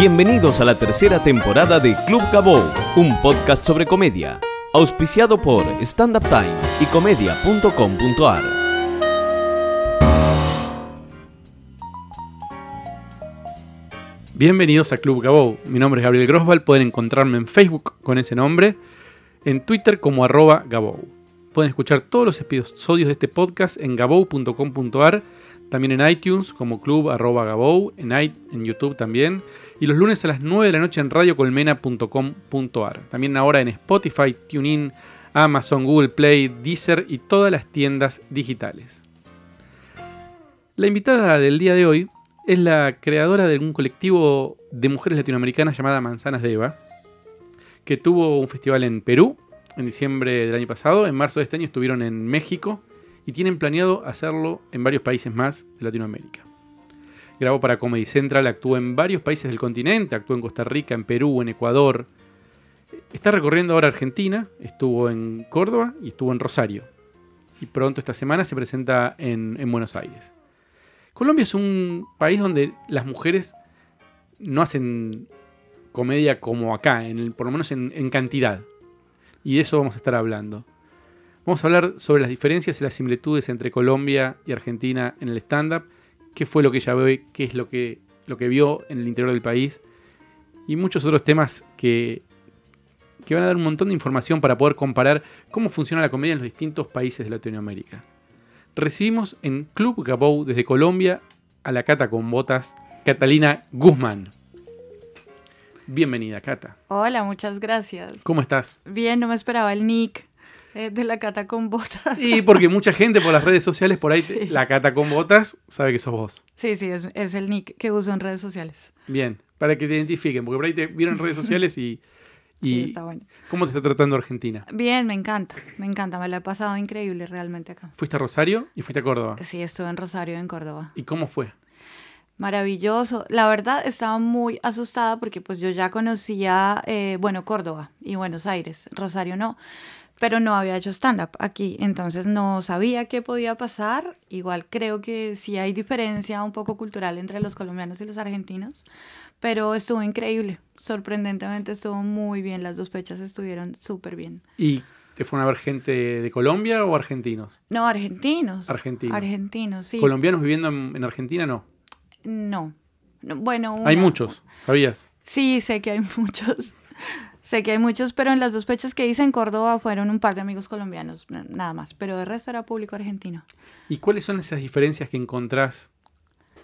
Bienvenidos a la tercera temporada de Club Gabou, un podcast sobre comedia, auspiciado por Stand Up Time y comedia.com.ar. Bienvenidos a Club Gabou. Mi nombre es Gabriel Grosval. Pueden encontrarme en Facebook con ese nombre, en Twitter como arroba Gabou. Pueden escuchar todos los episodios de este podcast en gabou.com.ar, también en iTunes como Club arroba Gabou, en, en YouTube también, y los lunes a las 9 de la noche en radiocolmena.com.ar. También ahora en Spotify, TuneIn, Amazon, Google Play, Deezer y todas las tiendas digitales. La invitada del día de hoy es la creadora de un colectivo de mujeres latinoamericanas llamada Manzanas de Eva, que tuvo un festival en Perú en diciembre del año pasado, en marzo de este año estuvieron en México y tienen planeado hacerlo en varios países más de Latinoamérica. Grabó para Comedy Central, actuó en varios países del continente, actuó en Costa Rica, en Perú, en Ecuador. Está recorriendo ahora Argentina, estuvo en Córdoba y estuvo en Rosario. Y pronto esta semana se presenta en, en Buenos Aires. Colombia es un país donde las mujeres no hacen comedia como acá, en por lo menos en, cantidad. Y de eso vamos a estar hablando. Vamos a hablar sobre las diferencias y las similitudes entre Colombia y Argentina en el stand-up, qué fue lo que ella ve, qué es lo que, lo que vio en el interior del país y muchos otros temas que, que van a dar un montón de información para poder comparar cómo funciona la comedia en los distintos países de Latinoamérica recibimos en Club Gabou desde Colombia a la Cata con botas, Catalina Guzmán. Bienvenida, Cata. Hola, muchas gracias. ¿Cómo estás? Bien, no me esperaba el nick eh, de la Cata con botas. Y porque mucha gente por las redes sociales, por ahí, la Cata con botas, sabe que sos vos. Sí, sí, es, es, el nick que uso en redes sociales. Bien, para que te identifiquen, porque por ahí te vieron en redes sociales y y está bueno. ¿Cómo te está tratando Argentina? Bien, me encanta, me encanta, me la he pasado increíble realmente acá. ¿Fuiste a Rosario y fuiste a Córdoba? Sí, estuve en Rosario, en Córdoba. ¿Y cómo fue? Maravilloso. La verdad estaba muy asustada porque pues yo ya conocía, eh, bueno, Córdoba y Buenos Aires, Rosario no, pero no había hecho stand-up aquí, entonces no sabía qué podía pasar. Igual creo que sí hay diferencia un poco cultural entre los colombianos y los argentinos, pero estuvo increíble sorprendentemente estuvo muy bien, las dos fechas estuvieron súper bien. ¿Y te fueron a ver gente de Colombia o argentinos? No, argentinos. Argentinos. Argentinos, sí. ¿Colombianos viviendo en, Argentina no? No. bueno. Hay muchos, ¿sabías? Sí, sé que hay muchos. Sé que hay muchos, pero en las dos fechas que hice en Córdoba fueron un par de amigos colombianos, nada más. Pero el resto era público argentino. ¿Y cuáles son esas diferencias que encontrás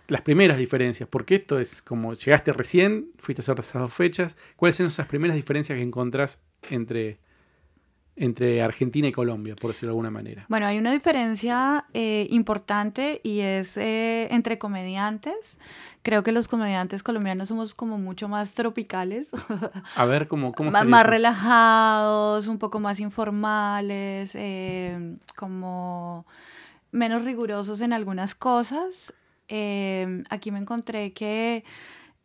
las primeras diferencias, porque esto es como llegaste recién, fuiste a hacer esas dos fechas, ¿cuáles son esas primeras diferencias que encontrás entre, entre Argentina y Colombia, por decirlo de alguna manera? Bueno, hay una diferencia eh, importante y es eh, entre comediantes. Creo que los comediantes colombianos somos como mucho más tropicales. A ver, ¿cómo, cómo más, más relajados, un poco más informales, eh, como menos rigurosos en algunas cosas aquí me encontré que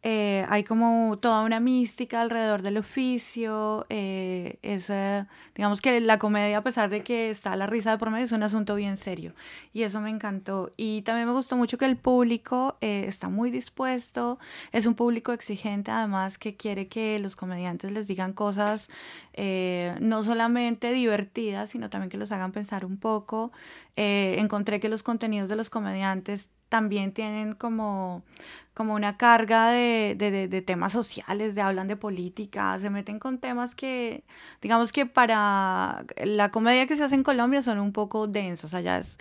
eh, hay como toda una mística alrededor del oficio. Eh, es, digamos que la comedia, a pesar de que está la risa de por medio, es un asunto bien serio. Y eso me encantó. Y también me gustó mucho que el público eh, está muy dispuesto. Es un público exigente, además, que quiere que los comediantes les digan cosas no solamente divertidas, sino también que los hagan pensar un poco. encontré que los contenidos de los comediantes también tienen como, como una carga de, de, temas sociales, de hablan de política, se meten con temas que, digamos que para la comedia que se hace en Colombia son un poco densos, allá es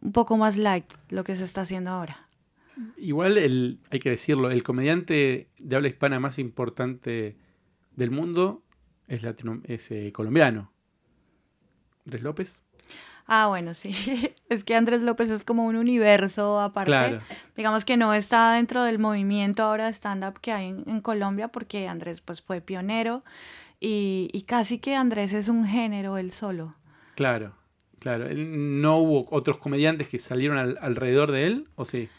un poco más light lo que se está haciendo ahora. Igual el, hay que decirlo, el comediante de habla hispana más importante del mundo es, latino, es eh, colombiano. Andrés López. Ah, bueno, sí. Es que Andrés López es como un universo aparte. Digamos que no está dentro del movimiento ahora de stand-up que hay en, Colombia porque Andrés pues fue pionero y, y, casi que Andrés es un género él solo. Claro, claro. ¿No hubo otros comediantes que salieron alrededor de él o sí?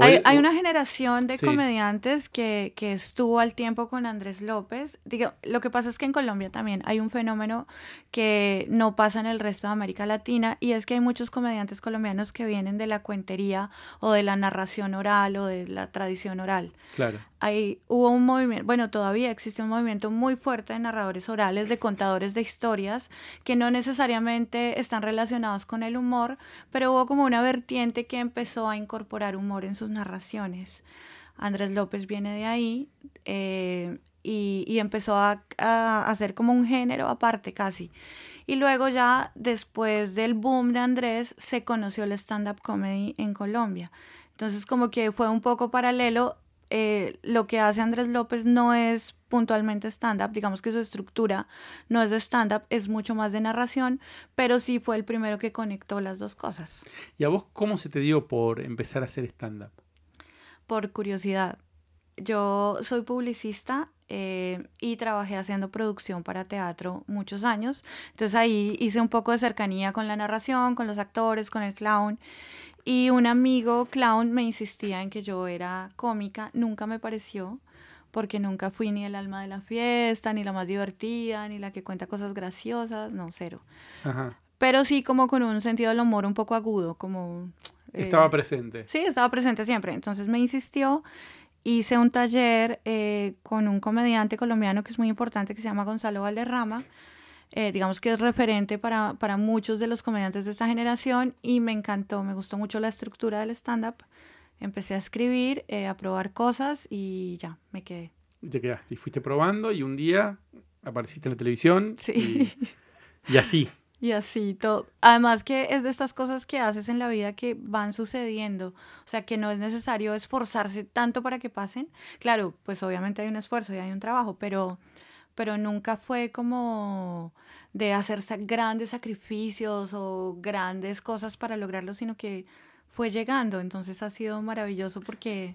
Hay, una generación de comediantes que, estuvo al tiempo con Andrés López. Digo, lo que pasa es que en Colombia también hay un fenómeno que no pasa en el resto de América Latina y es que hay muchos comediantes colombianos que vienen de la cuentería o de la narración oral o de la tradición oral. Claro. Ahí hubo un movimiento, bueno, todavía existe un movimiento muy fuerte de narradores orales, de contadores de historias, que no necesariamente están relacionados con el humor, pero hubo como una vertiente que empezó a incorporar humor en sus narraciones. Andrés López viene de ahí eh, y, empezó a, a hacer como un género aparte casi. Y luego ya después del boom de Andrés se conoció el stand-up comedy en Colombia. Entonces como que fue un poco paralelo eh, lo que hace Andrés López no es puntualmente stand-up, digamos que su estructura no es de stand-up, es mucho más de narración, pero sí fue el primero que conectó las dos cosas. ¿Y a vos cómo se te dio por empezar a hacer stand-up? Por curiosidad. Yo soy publicista eh, y trabajé haciendo producción para teatro muchos años, entonces ahí hice un poco de cercanía con la narración, con los actores, con el clown. Y un amigo clown me insistía en que yo era cómica, nunca me pareció, porque nunca fui ni el alma de la fiesta, ni la más divertida, ni la que cuenta cosas graciosas, no, cero. Pero sí como con un sentido del humor un poco agudo, como... Eh, estaba presente. Sí, estaba presente siempre. Entonces me insistió, hice un taller eh, con un comediante colombiano que es muy importante, que se llama Gonzalo Valderrama, eh, digamos que es referente para, para, muchos de los comediantes de esta generación y me encantó, me gustó mucho la estructura del stand-up. Empecé a escribir, eh, a probar cosas y ya, me quedé. Y te quedaste, y fuiste probando y un día apareciste en la televisión. Sí. Y, y así. Y así todo. Además que es de estas cosas que haces en la vida que van sucediendo. O sea, que no es necesario esforzarse tanto para que pasen. Claro, pues obviamente hay un esfuerzo y hay un trabajo, pero pero nunca fue como de hacer grandes sacrificios o grandes cosas para lograrlo, sino que fue llegando. Entonces ha sido maravilloso porque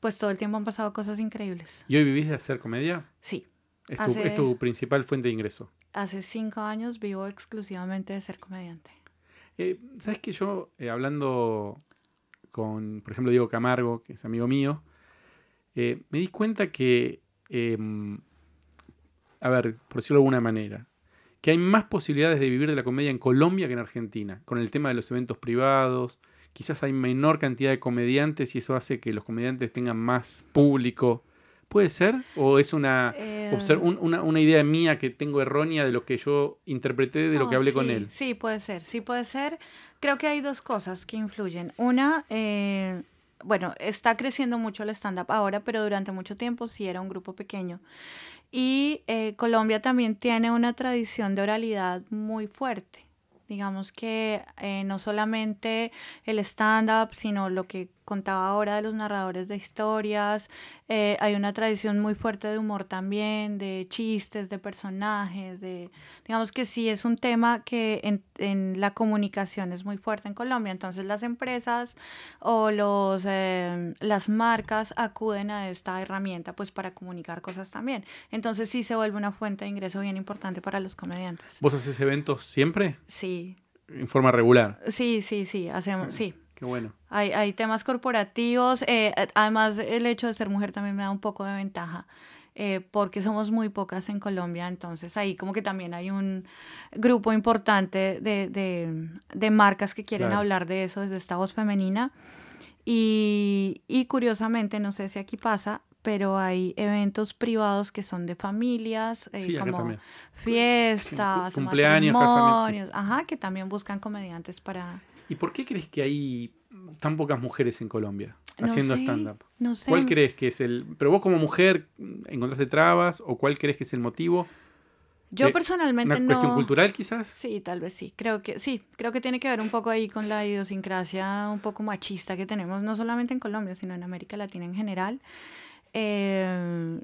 pues todo el tiempo han pasado cosas increíbles. ¿Y hoy vivís de hacer comedia? Sí. ¿Es, tu, principal fuente de ingreso? Hace cinco años vivo exclusivamente de ser comediante. Eh, ¿Sabes que yo, eh, hablando con, por ejemplo, Diego Camargo, que es amigo mío, eh, me di cuenta que em, a ver, por decirlo de alguna manera, que hay más posibilidades de vivir de la comedia en Colombia que en Argentina, con el tema de los eventos privados, quizás hay menor cantidad de comediantes y eso hace que los comediantes tengan más público. ¿Puede ser? ¿O es una, eh, una, idea mía que tengo errónea de lo que yo interpreté de lo que hablé con él? Sí, puede ser, sí puede ser. Creo que hay dos cosas que influyen. Una, eh, bueno, está creciendo mucho el stand-up ahora, pero durante mucho tiempo sí era un grupo pequeño. Y eh, Colombia también tiene una tradición de oralidad muy fuerte. Digamos que eh, no solamente el stand-up, sino lo que contaba ahora de los narradores de historias. Eh, hay una tradición muy fuerte de humor también, de chistes, de personajes, de digamos que sí es un tema que en, en la comunicación es muy fuerte en Colombia. Entonces las empresas o los eh, las marcas acuden a esta herramienta pues para comunicar cosas también. Entonces sí se vuelve una fuente de ingreso bien importante para los comediantes. ¿Vos haces eventos siempre? Sí. En forma regular. Sí, sí, sí, hacemos, sí. Qué bueno. Hay, hay temas corporativos. Eh, además, el hecho de ser mujer también me da un poco de ventaja. Eh, porque somos muy pocas en Colombia, entonces ahí como que también hay un grupo importante de, de, de marcas que quieren hablar de eso desde esta voz femenina. Y, y, curiosamente, no sé si aquí pasa, pero hay eventos privados que son de familias, eh, como fiestas, cumpleaños, matrimonios, ajá, que también buscan comediantes para ¿Y por qué crees que hay tan pocas mujeres en Colombia haciendo stand-up? No sé. ¿Cuál crees que es el... Pero vos como mujer, ¿encontraste trabas o cuál crees que es el motivo? Yo personalmente ¿Una cuestión cultural quizás? Sí, tal vez sí. Creo que sí. Creo que tiene que ver un poco ahí con la idiosincrasia un poco machista que tenemos, no solamente en Colombia, sino en América Latina en general. Eh,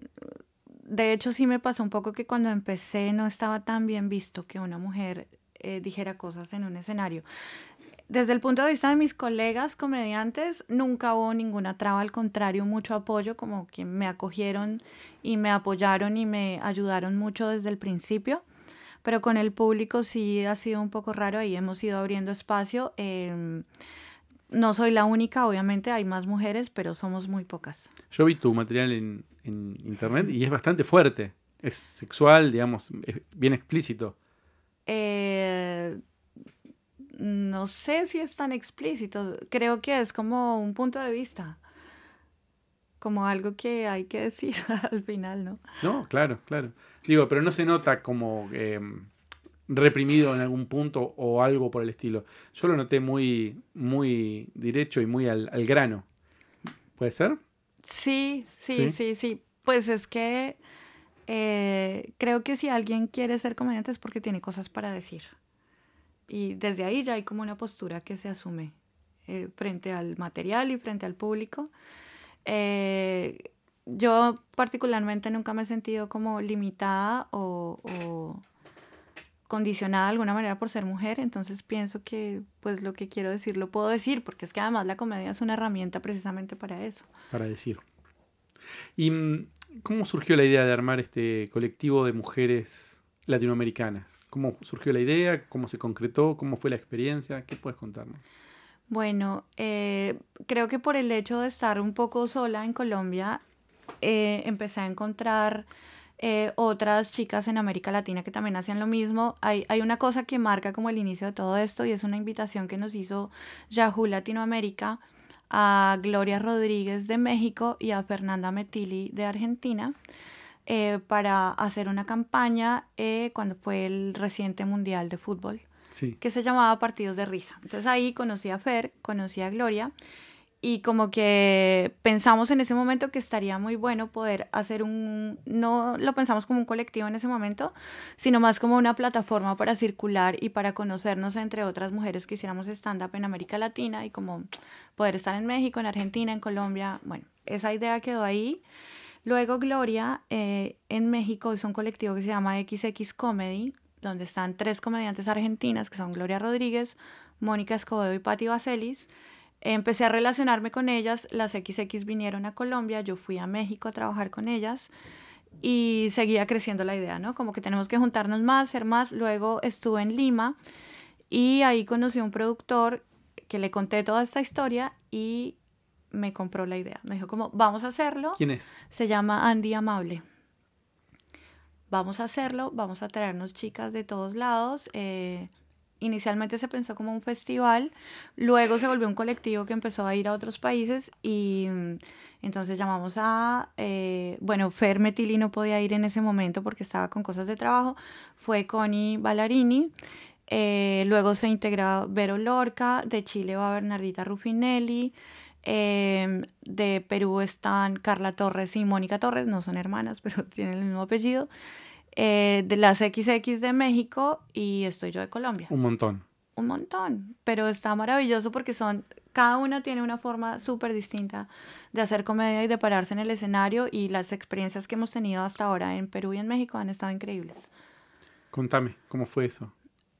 de hecho, sí me pasó un poco que cuando empecé no estaba tan bien visto que una mujer eh, dijera cosas en un escenario desde el punto de vista de mis colegas comediantes, nunca hubo ninguna traba, al contrario, mucho apoyo, como que me acogieron y me apoyaron y me ayudaron mucho desde el principio. Pero con el público sí ha sido un poco raro, ahí hemos ido abriendo espacio. Em, no soy la única, obviamente, hay más mujeres, pero somos muy pocas. Yo vi tu material en, en internet y es bastante fuerte. Es sexual, digamos, es bien explícito. Eh, no sé si es tan explícito, creo que es como un punto de vista. como algo que hay que decir al final, ¿no? No, claro, claro. Digo, pero no se nota como em, reprimido en algún punto o algo por el estilo. Yo lo noté muy, muy derecho y muy al, al grano. ¿Puede ser? Sí, sí, sí, sí. Pues es que eh, creo que si alguien quiere ser comediante es porque tiene cosas para decir. Y desde ahí ya hay como una postura que se asume eh, frente al material y frente al público. Eh, yo particularmente nunca me he sentido como limitada o, o, condicionada de alguna manera por ser mujer, entonces pienso que pues lo que quiero decir lo puedo decir, porque es que además la comedia es una herramienta precisamente para eso. Para decir. ¿Y mm, cómo surgió la idea de armar este colectivo de mujeres latinoamericanas? ¿Cómo surgió la idea? ¿Cómo se concretó? ¿Cómo fue la experiencia? ¿Qué puedes contarnos? Bueno, eh, creo que por el hecho de estar un poco sola en Colombia, eh, empecé a encontrar eh, otras chicas en América Latina que también hacían lo mismo. Hay, hay una cosa que marca como el inicio de todo esto y es una invitación que nos hizo Yahoo Latinoamérica a Gloria Rodríguez de México y a Fernanda Metili de Argentina eh, para hacer una campaña eh, cuando fue el reciente Mundial de Fútbol, Sí. que se llamaba Partidos de Risa. Entonces ahí conocí a Fer, conocí a Gloria y como que pensamos en ese momento que estaría muy bueno poder hacer un, no lo pensamos como un colectivo en ese momento, sino más como una plataforma para circular y para conocernos entre otras mujeres que hiciéramos stand-up en América Latina y como poder estar en México, en Argentina, en Colombia. Bueno, esa idea quedó ahí. Luego Gloria eh, en México hizo un colectivo que se llama XX Comedy, donde están tres comediantes argentinas que son Gloria Rodríguez, Mónica Escobedo y Patti Vaselis. Empecé a relacionarme con ellas, las XX vinieron a Colombia, yo fui a México a trabajar con ellas y seguía creciendo la idea, ¿no? Como que tenemos que juntarnos más, ser más. Luego estuve en Lima y ahí conocí a un productor que le conté toda esta historia y me compró la idea. Me dijo como, vamos a hacerlo. ¿Quién es? Se llama Andy Amable. Vamos a hacerlo, vamos a traernos chicas de todos lados. eh, inicialmente se pensó como un festival, luego se volvió un colectivo que empezó a ir a otros países y mm, entonces llamamos a, eh, bueno, Fer Metili no podía ir en ese momento porque estaba con cosas de trabajo, fue Connie Ballarini, eh, luego se integró Vero Lorca, de Chile va Bernardita Rufinelli, eh, de Perú están Carla Torres y Mónica Torres, no son hermanas, pero tienen el mismo apellido. Eh, de las XX de México y estoy yo de Colombia. Un montón. Un montón, pero está maravilloso porque son, cada una tiene una forma súper distinta de hacer comedia y de pararse en el escenario y las experiencias que hemos tenido hasta ahora en Perú y en México han estado increíbles. Contame, ¿cómo fue eso?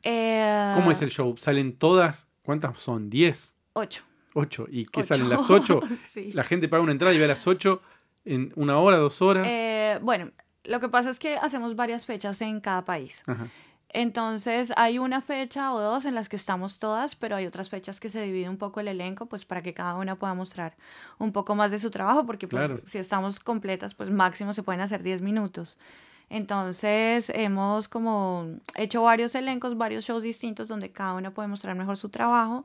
Eh, ¿Cómo es el show? ¿Salen todas? ¿Cuántas son? ¿10? Ocho. ¿8? ¿Y qué Ocho. salen las 8? Sí. La gente paga una entrada y ve a las 8 en una hora, dos horas. Eh, bueno, lo que pasa es que hacemos varias fechas en cada país. Ajá. Entonces hay una fecha o dos en las que estamos todas, pero hay otras fechas que se divide un poco el elenco, pues para que cada una pueda mostrar un poco más de su trabajo, porque pues, Claro. si estamos completas, pues máximo se pueden hacer 10 minutos. Entonces hemos como hecho varios elencos, varios shows distintos donde cada una puede mostrar mejor su trabajo.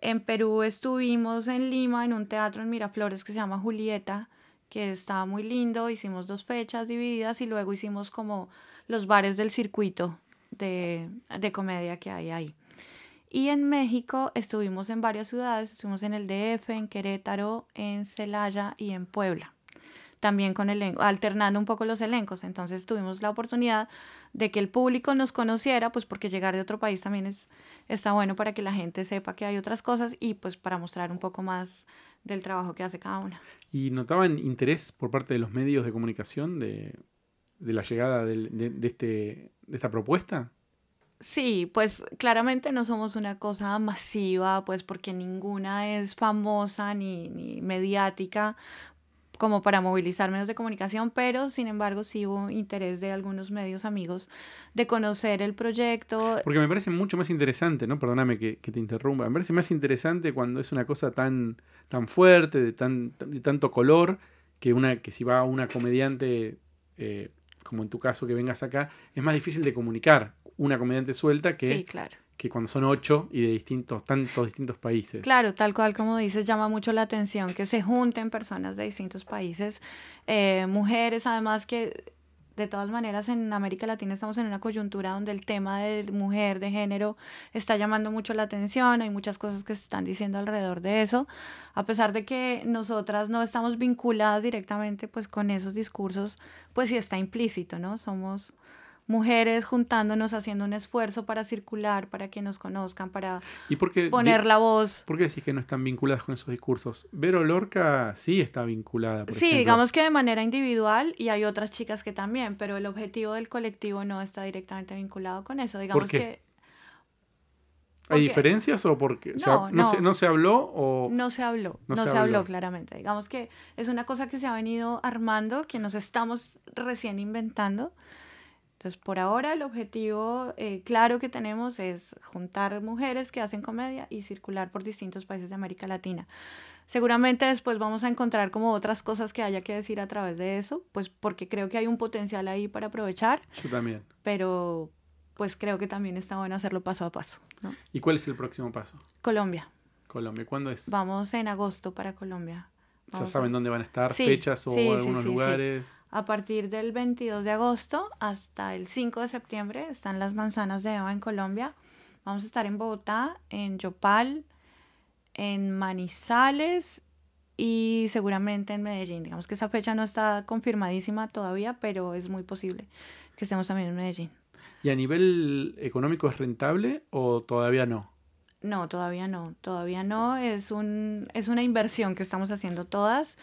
En Perú estuvimos en Lima, en un teatro en Miraflores que se llama Julieta, que estaba muy lindo. Hicimos dos fechas divididas y luego hicimos como los bares del circuito de, de comedia que hay ahí. Y en México estuvimos en varias ciudades, estuvimos en el DF, en Querétaro, en Celaya y en Puebla. También con elenco, alternando un poco los elencos. Entonces tuvimos la oportunidad de que el público nos conociera, pues porque llegar de otro país también es, está bueno para que la gente sepa que hay otras cosas y pues para mostrar un poco más del trabajo que hace cada una. ¿Y notaban interés por parte de los medios de comunicación de, de la llegada del- de, de este, de esta propuesta? Sí, pues claramente no somos una cosa masiva, pues porque ninguna es famosa ni, ni mediática como para movilizar medios de comunicación, pero sin embargo sí hubo interés de algunos medios amigos de conocer el proyecto. Porque me parece mucho más interesante, ¿no? Perdóname que, que te interrumpa. Me parece más interesante cuando es una cosa tan, tan fuerte, de, tan, de tanto color, que, una, que si va una comediante, eh, como en tu caso que vengas acá, es más difícil de comunicar una comediante suelta que, Sí, claro. Que cuando son ocho y de distintos, tantos distintos países. Claro, tal cual como dices, llama mucho la atención que se junten personas de distintos países, eh, mujeres, además que de todas maneras en América Latina estamos en una coyuntura donde el tema de mujer, de género, está llamando mucho la atención, hay muchas cosas que se están diciendo alrededor de eso, a pesar de que nosotras no estamos vinculadas directamente pues con esos discursos, pues sí está implícito, ¿no? Somos mujeres juntándonos, haciendo un esfuerzo para circular, para que nos conozcan, para ¿Y por poner la voz. ¿Por qué decís que no están vinculadas con esos discursos? Vero Lorca sí está vinculada. Por Sí, ejemplo. digamos que de manera individual y hay otras chicas que también, pero el objetivo del colectivo no está directamente vinculado con eso. Digamos qué? que ¿Hay diferencias o porque o sea, No, no. Se, no se habló o no se habló, No no, se se, habló habló. claramente. Digamos que es una cosa que se ha venido armando, que nos estamos recién inventando. Entonces, por ahora el objetivo eh, claro que tenemos es juntar mujeres que hacen comedia y circular por distintos países de América Latina. Seguramente después vamos a encontrar como otras cosas que haya que decir a través de eso, pues porque creo que hay un potencial ahí para aprovechar, yo también? pero pues creo que también está bueno hacerlo paso a paso. ¿no? ¿Y cuál es el próximo paso? Colombia, Colombia, ¿cuándo es? vamos en agosto para Colombia. ¿Ya saben dónde van a estar? Sí, ¿Fechas o sí, algunos sí. lugares? A partir del 22 de agosto hasta el 5 de septiembre están las manzanas de Eva en Colombia. Vamos a estar en Bogotá, en Yopal, en Manizales y seguramente en Medellín. Digamos que esa fecha no está confirmadísima todavía, pero es muy posible que estemos también en Medellín. ¿Y a nivel económico es rentable o todavía no? No, todavía no, todavía no. Es, un, es una inversión que estamos haciendo todas.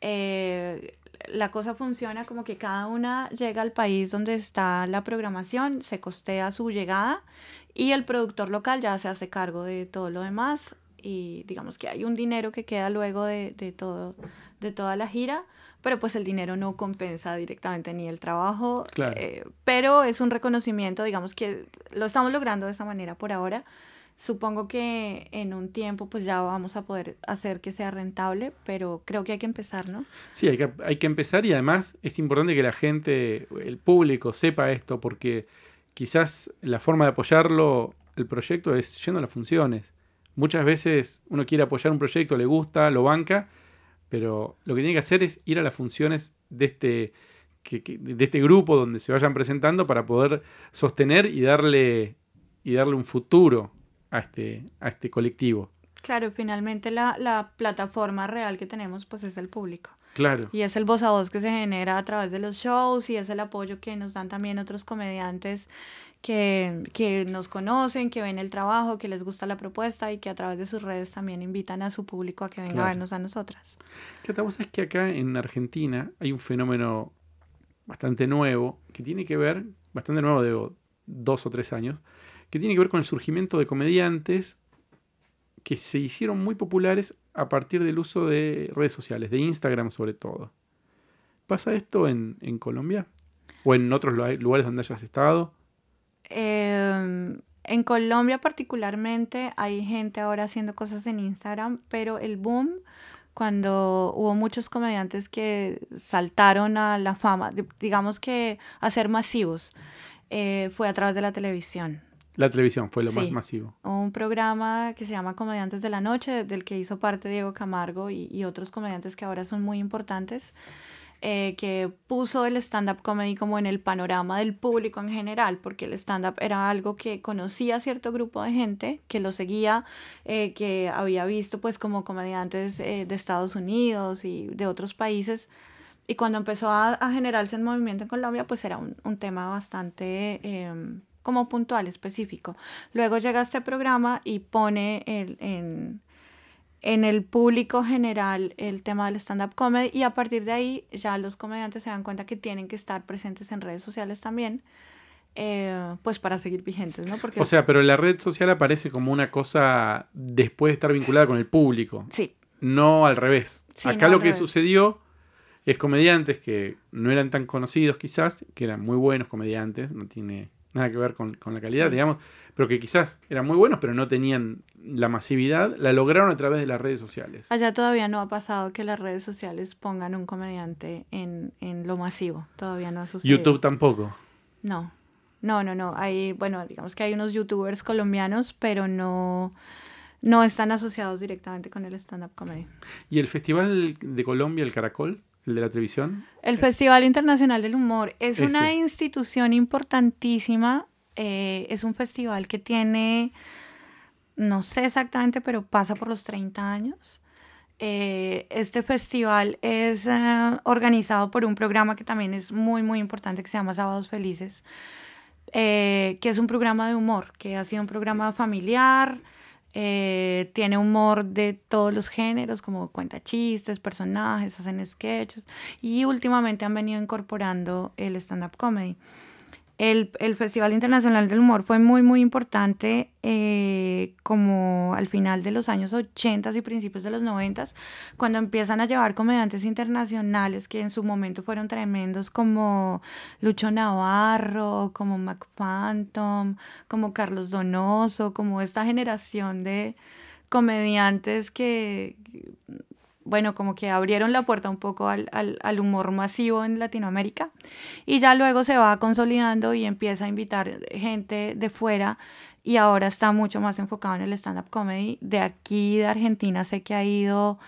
Eh, la cosa funciona como que cada una llega al país donde está la programación, se costea su llegada y el productor local ya se hace cargo de todo lo demás y digamos que hay un dinero que queda luego de, de todo, de toda la gira, pero pues el dinero no compensa directamente ni el trabajo, Claro. eh, pero es un reconocimiento, digamos que lo estamos logrando de esa manera por ahora. Supongo que en un tiempo pues ya vamos a poder hacer que sea rentable, pero creo que hay que empezar, ¿no? Sí, hay que, hay que empezar y además es importante que la gente, el público, sepa esto porque quizás la forma de apoyarlo, el proyecto, es yendo a las funciones. Muchas veces uno quiere apoyar un proyecto, le gusta, lo banca, pero lo que tiene que hacer es ir a las funciones de este, que- de este grupo donde se vayan presentando para poder sostener y darle, y darle un futuro a este, a este colectivo. Claro, finalmente la, la plataforma real que tenemos pues es el público. Claro. Y es el voz a voz que se genera a través de los shows y es el apoyo que nos dan también otros comediantes que, que nos conocen, que ven el trabajo, que les gusta la propuesta y que a través de sus redes también invitan a su público a que venga Claro. a vernos a nosotras. Sabés que acá en Argentina hay un fenómeno bastante nuevo, que tiene que ver, bastante nuevo de dos o tres años, que tiene que ver con el surgimiento de comediantes que se hicieron muy populares a partir del uso de redes sociales, de Instagram sobre todo. ¿Pasa esto en, Colombia? ¿O en otros lu- lugares donde hayas estado? Eh, en Colombia particularmente hay gente ahora haciendo cosas en Instagram, pero el boom cuando hubo muchos comediantes que saltaron a la fama, di- digamos que a ser masivos, eh, fue a través de la televisión. La televisión fue lo más masivo. Un programa que se llama Comediantes de la Noche, del que hizo parte Diego Camargo y, y otros comediantes que ahora son muy importantes, eh, que puso el stand-up comedy como en el panorama del público en general, porque el stand-up era algo que conocía cierto grupo de gente, que lo seguía, eh, que había visto pues como comediantes eh, de Estados Unidos y de otros países. Y cuando empezó a, a generarse el movimiento en Colombia, pues era un, un tema bastante em, como puntual, específico. Luego llega este programa y pone el- en, en el público general el tema del stand-up comedy y a partir de ahí ya los comediantes se dan cuenta que tienen que estar presentes en redes sociales también, eh, pues para seguir vigentes, ¿no? Porque O sea, pero la red social aparece como una cosa después de estar vinculada con el público. sí, No al revés. Sí, Acá no lo que revés. sucedió es comediantes que no eran tan conocidos quizás, que eran muy buenos comediantes, no tiene nada que ver con, con la calidad, Sí. digamos, pero que quizás eran muy buenos, pero no tenían la masividad, la lograron a través de las redes sociales. allá todavía no ha pasado que las redes sociales pongan un comediante en, en lo masivo, todavía no ha sucedido. YouTube tampoco. No, No, no, no. Hay, bueno, digamos que hay unos youtubers colombianos, pero no, no están asociados directamente con el stand-up comedy. ¿Y el Festival de Colombia, el Caracol, el de la televisión? El Festival Internacional del Humor es una Ese. institución importantísima. eh, es un festival que tiene, no sé exactamente, pero pasa por los 30 años. Eh, este festival es eh, organizado por un programa que también es muy, muy importante que se llama Sábados Felices, eh, que es un programa de humor, que ha sido un programa familiar, eh, tiene humor de todos los géneros, como cuenta chistes, personajes, hacen sketches, y últimamente han venido incorporando el stand-up comedy. El, el Festival Internacional del Humor fue muy, muy importante eh, como al final de los años 80 y principios de los 90, cuando empiezan a llevar comediantes internacionales que en su momento fueron tremendos como Lucho Navarro, como Mac Phantom, como Carlos Donoso, como esta generación de comediantes que, bueno, como que abrieron la puerta un poco al, al, al, humor masivo en Latinoamérica y ya luego se va consolidando y empieza a invitar gente de fuera y ahora está mucho más enfocado en el stand-up comedy. De aquí, de Argentina, sé que ha ido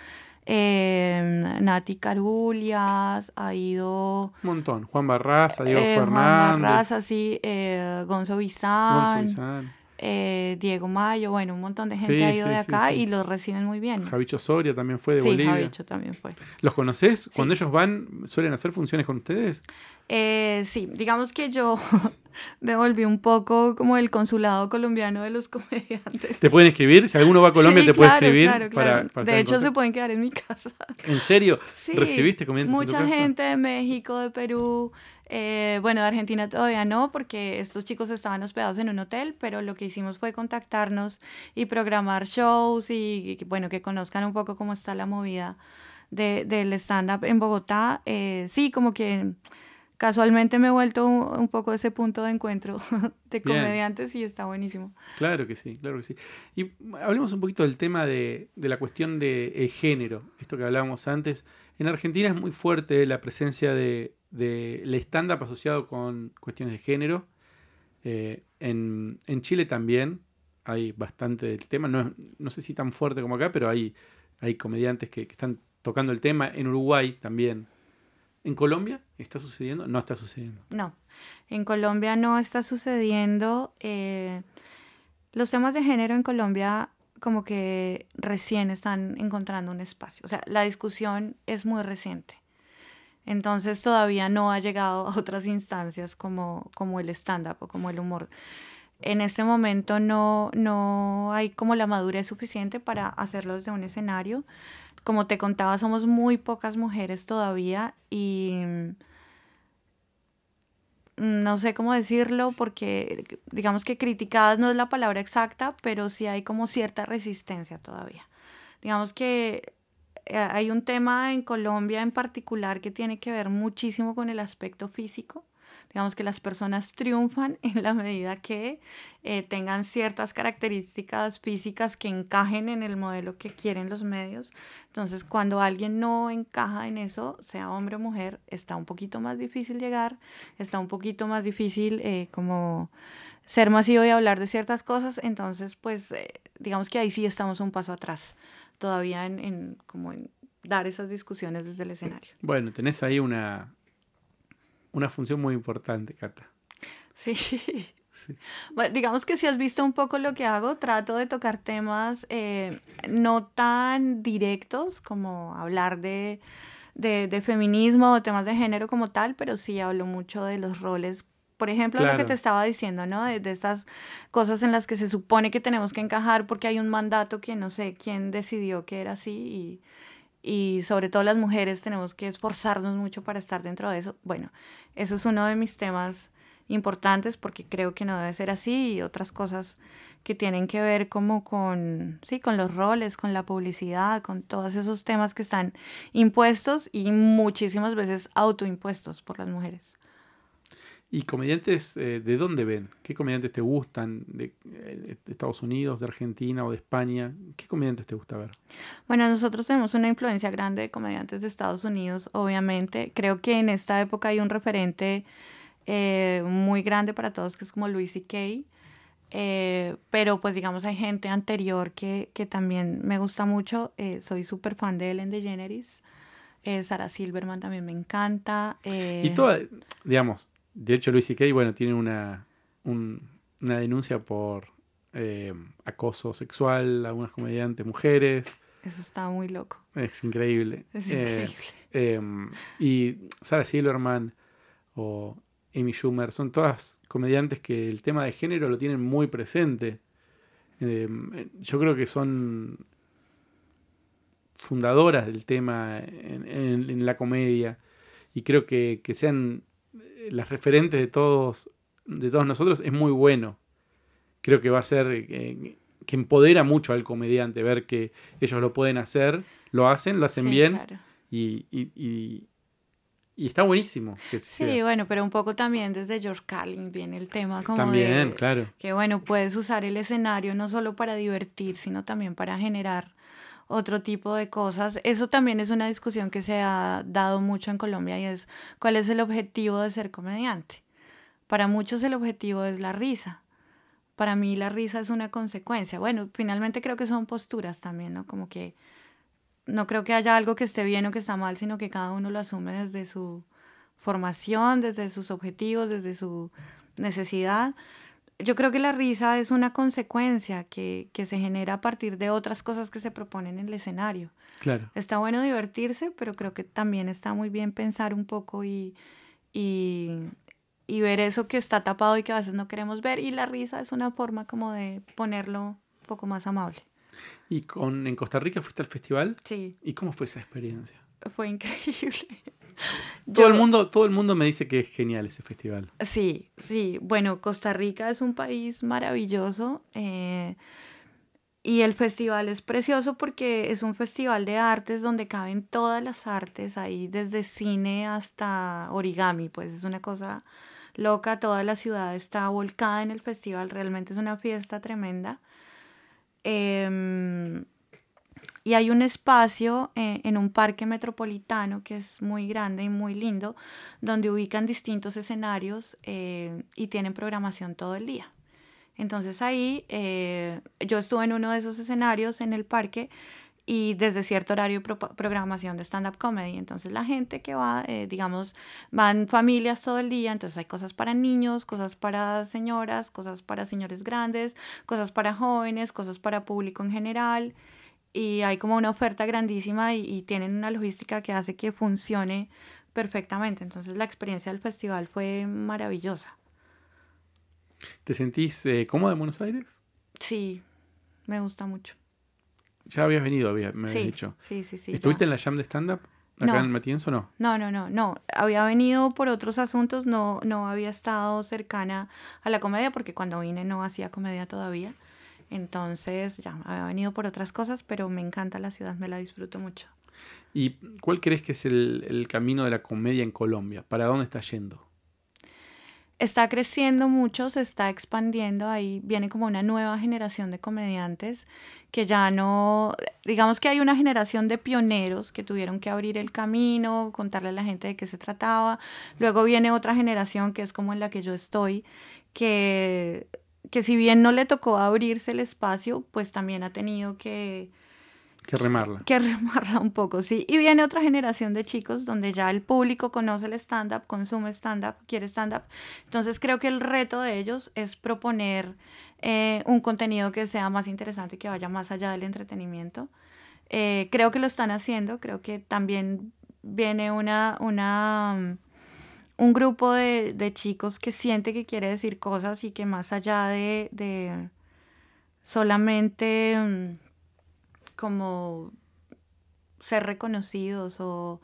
eh, Nati Carulias, ha ido... Un montón. Juan Barraza, Diego eh, Fernández. Juan Barraza, sí, eh, Gonzo Bizán. Gonzo Bizán. Eh, Diego Mayo, bueno, un montón de gente Sí, ha ido sí, de sí, acá sí. y los reciben muy bien. Javicho Soria también fue de sí, Bolivia. Javicho también fue. ¿Los conoces? Cuando ellos van, ¿suelen hacer funciones con ustedes? Eh, sí, digamos que yo me volví un poco como el consulado colombiano de los comediantes. ¿Te pueden escribir? Si alguno va a Colombia, Sí, te puede claro, escribir. claro, claro. para de hecho, se pueden quedar en mi casa. ¿En serio? Sí, ¿Recibiste comediantes en tu Mucha casa? gente de México, de Perú, eh, bueno, de Argentina todavía no, porque estos chicos estaban hospedados en un hotel, pero lo que hicimos fue contactarnos y programar shows y, y, bueno, que conozcan un poco cómo está la movida de, del stand-up en Bogotá. Eh, sí, como que casualmente me he vuelto un, poco ese punto de encuentro de Bien. comediantes y está buenísimo. Claro que sí, claro que sí. Y hablemos un poquito del tema de, de la cuestión del de, género, esto que hablábamos antes. En Argentina es muy fuerte la presencia de, de stand-up asociado con cuestiones de género. Eh, en, en Chile también hay bastante del tema, no, sé si tan fuerte como acá, pero hay, hay comediantes que, que están tocando el tema. En Uruguay también. ¿En Colombia está sucediendo? No está sucediendo. No, en Colombia no está sucediendo. eh, los temas de género en Colombia como que recién están encontrando un espacio. O sea, la discusión es muy reciente. Entonces todavía no ha llegado a otras instancias como, como el stand-up o como el humor. En este momento no, no hay como la madurez suficiente para hacerlo desde un escenario. Como te contaba, somos muy pocas mujeres todavía y mm, no sé cómo decirlo porque digamos que criticadas no es la palabra exacta, pero sí hay como cierta resistencia todavía. Digamos que eh, hay un tema en Colombia en particular que tiene que ver muchísimo con el aspecto físico. Digamos que las personas triunfan en la medida que eh, tengan ciertas características físicas que encajen en el modelo que quieren los medios. Entonces, cuando alguien no encaja en eso, sea hombre o mujer, está un poquito más difícil llegar, está un poquito más difícil eh, como ser masivo y hablar de ciertas cosas. Entonces, pues, eh, digamos que ahí sí estamos un paso atrás todavía en, en como en dar esas discusiones desde el escenario. Bueno, tenés ahí una, una función muy importante, Cata. Sí. Sí. Bueno, digamos que si has visto un poco lo que hago, trato de tocar temas eh, no tan directos como hablar de, de, de feminismo o temas de género como tal, pero sí hablo mucho de los roles. Por ejemplo, lo que te estaba diciendo, ¿no? De, de estas cosas en las que se supone que tenemos que encajar porque hay un mandato que no sé quién decidió que era así y, y sobre todo las mujeres tenemos que esforzarnos mucho para estar dentro de eso. Bueno, eso es uno de mis temas importantes porque creo que no debe ser así y otras cosas que tienen que ver como con, sí, con los roles, con la publicidad, con todos esos temas que están impuestos y muchísimas veces autoimpuestos por las mujeres. ¿Y comediantes eh, de dónde ven? ¿Qué comediantes te gustan? ¿De, eh, de Estados Unidos, de Argentina o de España? ¿Qué comediantes te gusta ver? Bueno, nosotros tenemos una influencia grande de comediantes de Estados Unidos, obviamente. Creo que en esta época hay un referente eh, muy grande para todos, que es como Louis C.K. Eh, pero pues digamos hay gente anterior que, que también me gusta mucho. Soy súper fan de Ellen DeGeneres. Sarah Silverman también me encanta. Y toda, digamos, de hecho Luis C.K., bueno, tiene una, un- una denuncia por eh, acoso sexual a algunas comediantes mujeres. Eso está muy loco. Es increíble. Es Eh, increíble. eh, y Sarah Silverman o Amy Schumer son todas comediantes que el tema de género lo tienen muy presente. Eh, yo creo que son fundadoras del tema en, en- en la comedia y creo que, que sean las referentes de todos de todos nosotros es muy bueno. Creo que va a ser eh, que empodera mucho al comediante ver que ellos lo pueden hacer, lo hacen, lo hacen Sí, bien claro. y, y- y- y está buenísimo. Que Sí, sea. bueno, pero un poco también desde George Carlin viene el tema como También, de claro. que bueno, puedes usar el escenario no solo para divertir, sino también para generar otro tipo de cosas. Eso también es una discusión que se ha dado mucho en Colombia y es cuál es el objetivo de ser comediante. Para muchos el objetivo es la risa. Para mí la risa es una consecuencia. Bueno, finalmente creo que son posturas también, ¿no? Como que no creo que haya algo que esté bien o que está mal, sino que cada uno lo asume desde su formación, desde sus objetivos, desde su necesidad. Yo creo que la risa es una consecuencia que, que se genera a partir de otras cosas que se proponen en el escenario. Claro. Está bueno divertirse, pero creo que también está muy bien pensar un poco y, y, y ver eso que está tapado y que a veces no queremos ver. Y la risa es una forma como de ponerlo un poco más amable. ¿Y con, en Costa Rica fuiste al festival? Sí, ¿Y cómo fue esa experiencia? fue increíble. Todo el, mundo, todo el mundo me dice que es genial ese festival. Sí, sí. Bueno, Costa Rica es un país maravilloso eh, y el festival es precioso porque es un festival de artes donde caben todas las artes, ahí desde cine hasta origami, pues es una cosa loca, toda la ciudad está volcada en el festival, realmente es una fiesta tremenda. Em, y hay un espacio eh, en un parque metropolitano que es muy grande y muy lindo, donde ubican distintos escenarios eh, y tienen programación todo el día. Entonces ahí eh, yo estuve en uno de esos escenarios en el parque y desde cierto horario pro- programación de stand-up comedy. Entonces la gente que va, digamos, van familias todo el día, entonces hay cosas para niños, cosas para señoras, cosas para señores grandes, cosas para jóvenes, cosas para público en general. Y hay como una oferta grandísima y, y tienen una logística que hace que funcione perfectamente. Entonces la experiencia del festival fue maravillosa. ¿Te sentís eh, cómoda en Buenos Aires? Sí, me gusta mucho. Ya habías venido, había- me habías sí, dicho. sí, sí, sí. ¿Estuviste ya. en la jam de stand-up? ¿Acá No. en Matienzo no? No, no, no, no. Había venido por otros asuntos, no, no había estado cercana a la comedia porque cuando vine no hacía comedia todavía. Entonces, ya, había venido por otras cosas, pero me encanta la ciudad, me la disfruto mucho. ¿Y cuál crees que es el, el camino de la comedia en Colombia? ¿Para dónde está yendo? Está creciendo mucho, se está expandiendo, ahí viene como una nueva generación de comediantes que ya no, digamos que hay una generación de pioneros que tuvieron que abrir el camino, contarle a la gente de qué se trataba. Luego viene otra generación que es como en la que yo estoy, que, que si bien no le tocó abrirse el espacio, pues también ha tenido que, Que remarla. que remarla un poco, sí. Y viene otra generación de chicos donde ya el público conoce el stand-up, consume stand-up, quiere stand-up. Entonces creo que el reto de ellos es proponer eh, un contenido que sea más interesante, que vaya más allá del entretenimiento. Eh, creo que lo están haciendo, creo que también viene una, una, un grupo de, de chicos que siente que quiere decir cosas y que más allá de, de solamente... mm, como ser reconocidos o,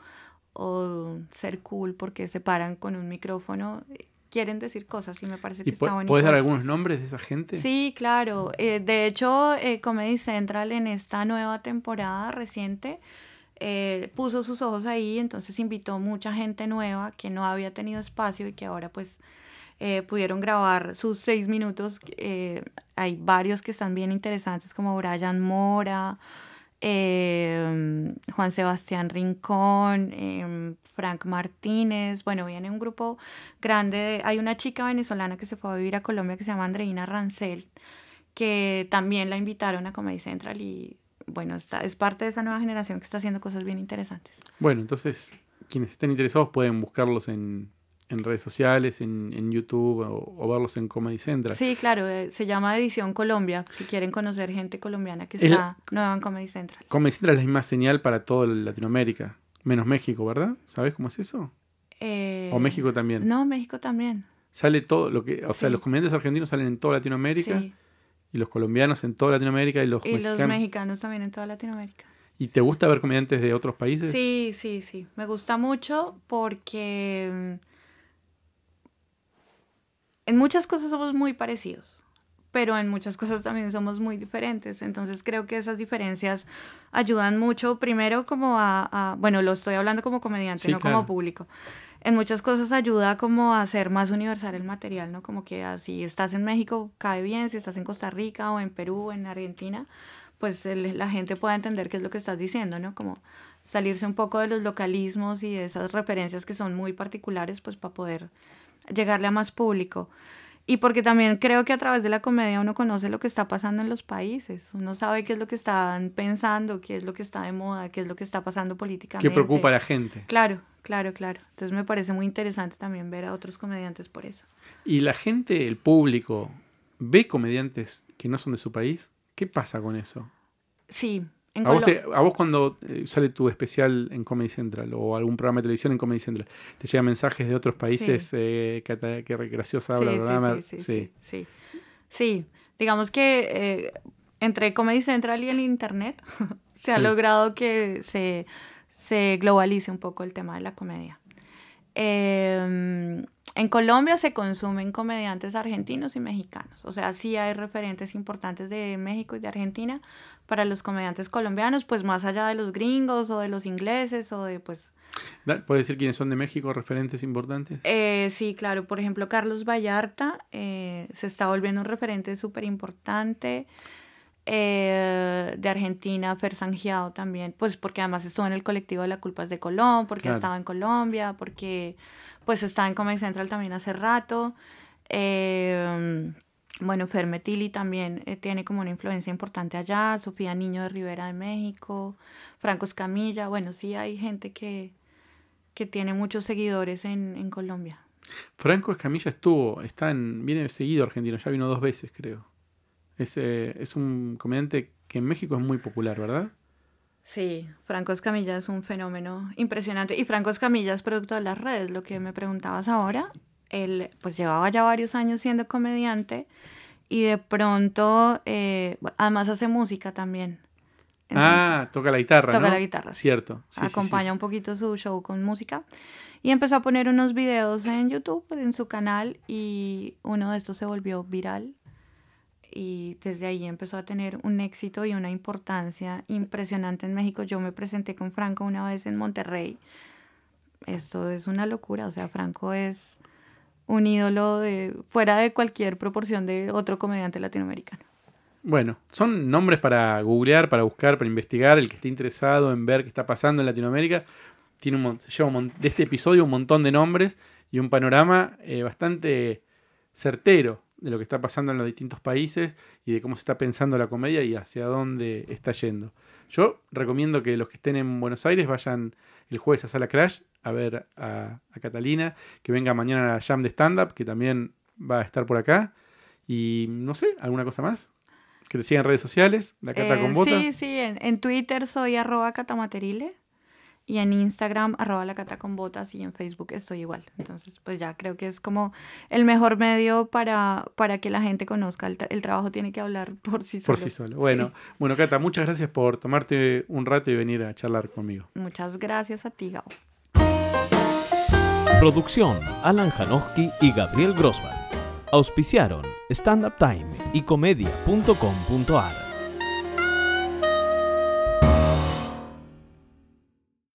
o ser cool porque se paran con un micrófono, quieren decir cosas y me parece que ¿Y está bonito. puedes dar algunos nombres de esa gente? Sí, claro. Eh, de hecho, eh, Comedy Central en esta nueva temporada reciente eh, puso sus ojos ahí, entonces invitó mucha gente nueva que no había tenido espacio y que ahora pues eh, pudieron grabar sus seis minutos. Eh, hay varios que están bien interesantes como Brian Mora, Juan Sebastián Rincón, eh, Frank Martínez, bueno, viene un grupo grande, de- hay una chica venezolana que se fue a vivir a Colombia que se llama Andreina Rancel, que también la invitaron a Comedy Central y bueno, está, es parte de esa nueva generación que está haciendo cosas bien interesantes. Bueno, entonces quienes estén interesados pueden buscarlos en, en redes sociales, en, en YouTube o, o verlos en Comedy Central. Sí, claro, eh, se llama Edición Colombia, si quieren conocer gente colombiana que Es la- está nueva en Comedy Central. Comedy Central es la misma señal para toda Latinoamérica, menos México, ¿verdad? ¿Sabes cómo es eso? Eh, O México también. No, México también. Sale todo lo que, o sea, los comediantes argentinos salen en toda Latinoamérica Sí. Y los colombianos en toda Latinoamérica y los Y mexicanos. los mexicanos también en toda Latinoamérica. ¿Y te gusta ver comediantes de otros países? Sí, sí, sí. Me gusta mucho porque mm, en muchas cosas somos muy parecidos, pero en muchas cosas también somos muy diferentes. Entonces creo que esas diferencias ayudan mucho, primero como a, a- bueno, lo estoy hablando como comediante, Sí, no claro. como público. En muchas cosas ayuda como a hacer más universal el material, ¿no? Como que así estás en México, cae bien, si estás en Costa Rica o en Perú o en Argentina, pues el- la gente pueda entender qué es lo que estás diciendo, ¿no? Como salirse un poco de los localismos y de esas referencias que son muy particulares, pues para poder llegarle a más público. Y porque también creo que a través de la comedia uno conoce lo que está pasando en los países, uno sabe qué es lo que están pensando, qué es lo que está de moda, qué es lo que está pasando políticamente. ¿Qué preocupa a la gente? Claro, claro, claro. Entonces me parece muy interesante también ver a otros comediantes por eso. ¿Y la gente, el público, ve comediantes que no son de su país? ¿Qué pasa con eso? Sí, A vos, Colo- te- a vos cuando eh, sale tu especial en Comedy Central o algún programa de televisión en Comedy Central, ¿te llegan mensajes de otros países? Eh, Cata, qué graciosa habla Sí, programa. sí, sí, sí, sí, sí. Sí, digamos que eh, entre Comedy Central y el Internet se ha Sí. logrado que se, se globalice un poco el tema de la comedia. Eh, en Colombia se consumen comediantes argentinos y mexicanos, o sea, sí hay referentes importantes de México y de Argentina para los comediantes colombianos, pues más allá de los gringos o de los ingleses o de pues ¿Puedes decir quiénes son de México, referentes importantes? eh, sí, claro. Por ejemplo, Carlos Vallarta eh, se está volviendo un referente súper importante. Eh, de Argentina, Fer Sangiao también, pues porque además estuvo en el colectivo de la culpa es de Colón, porque Claro. estaba en Colombia, porque pues está en Comedy Central también hace rato. Eh, bueno, Fer Metili también eh, tiene como una influencia importante allá, Sofía Niño de Rivera de México, Franco Escamilla, bueno, sí hay gente que, que tiene muchos seguidores en, en Colombia. Franco Escamilla estuvo, está en, viene seguido argentino, ya vino dos veces, creo. Es, eh, es un comediante que en México es muy popular, ¿verdad? Sí, Franco Escamilla es un fenómeno impresionante. Y Franco Escamilla es producto de las redes, lo que me preguntabas ahora. Él pues llevaba ya varios años siendo comediante y de pronto, eh, además hace música también. Entonces, ah, toca la guitarra. toca ¿no? la guitarra. Cierto. sí, sí, sí, acompaña un poquito su show con música. Y empezó a poner unos videos en YouTube, en su canal, y uno de estos se volvió viral. Y desde ahí empezó a tener un éxito y una importancia impresionante en México. Yo me presenté con Franco una vez en Monterrey. Esto es una locura, o sea, Franco es un ídolo de fuera de cualquier proporción de otro comediante latinoamericano. Bueno, son nombres para googlear, para buscar, para investigar. El que esté interesado en ver qué está pasando en Latinoamérica, tiene un, lleva de este episodio un montón de nombres y un panorama eh, bastante certero de lo que está pasando en los distintos países y de cómo se está pensando la comedia y hacia dónde está yendo. Yo recomiendo que los que estén en Buenos Aires vayan el jueves a Sala Crash a ver a, a Catalina, que venga mañana a la Jam de Stand Up, que también va a estar por acá. Y no sé, ¿alguna cosa más? Que te sigan en redes sociales, la Cata Eh, con Botas. Sí, sí, en, en Twitter soy arroba catamaterile y en Instagram arroba la cata con botas y en Facebook estoy igual. Entonces, pues ya creo que es como el mejor medio para, para que la gente conozca. El, tra- el trabajo tiene que hablar por sí solo. Por sí solo. Bueno, bueno, Cata, muchas gracias por tomarte un rato y venir a charlar conmigo. Muchas gracias a ti, Gabo. Producción Alan Janowski y Gabriel Grossman. Auspiciaron Stand Up Time y comedia.com.ar.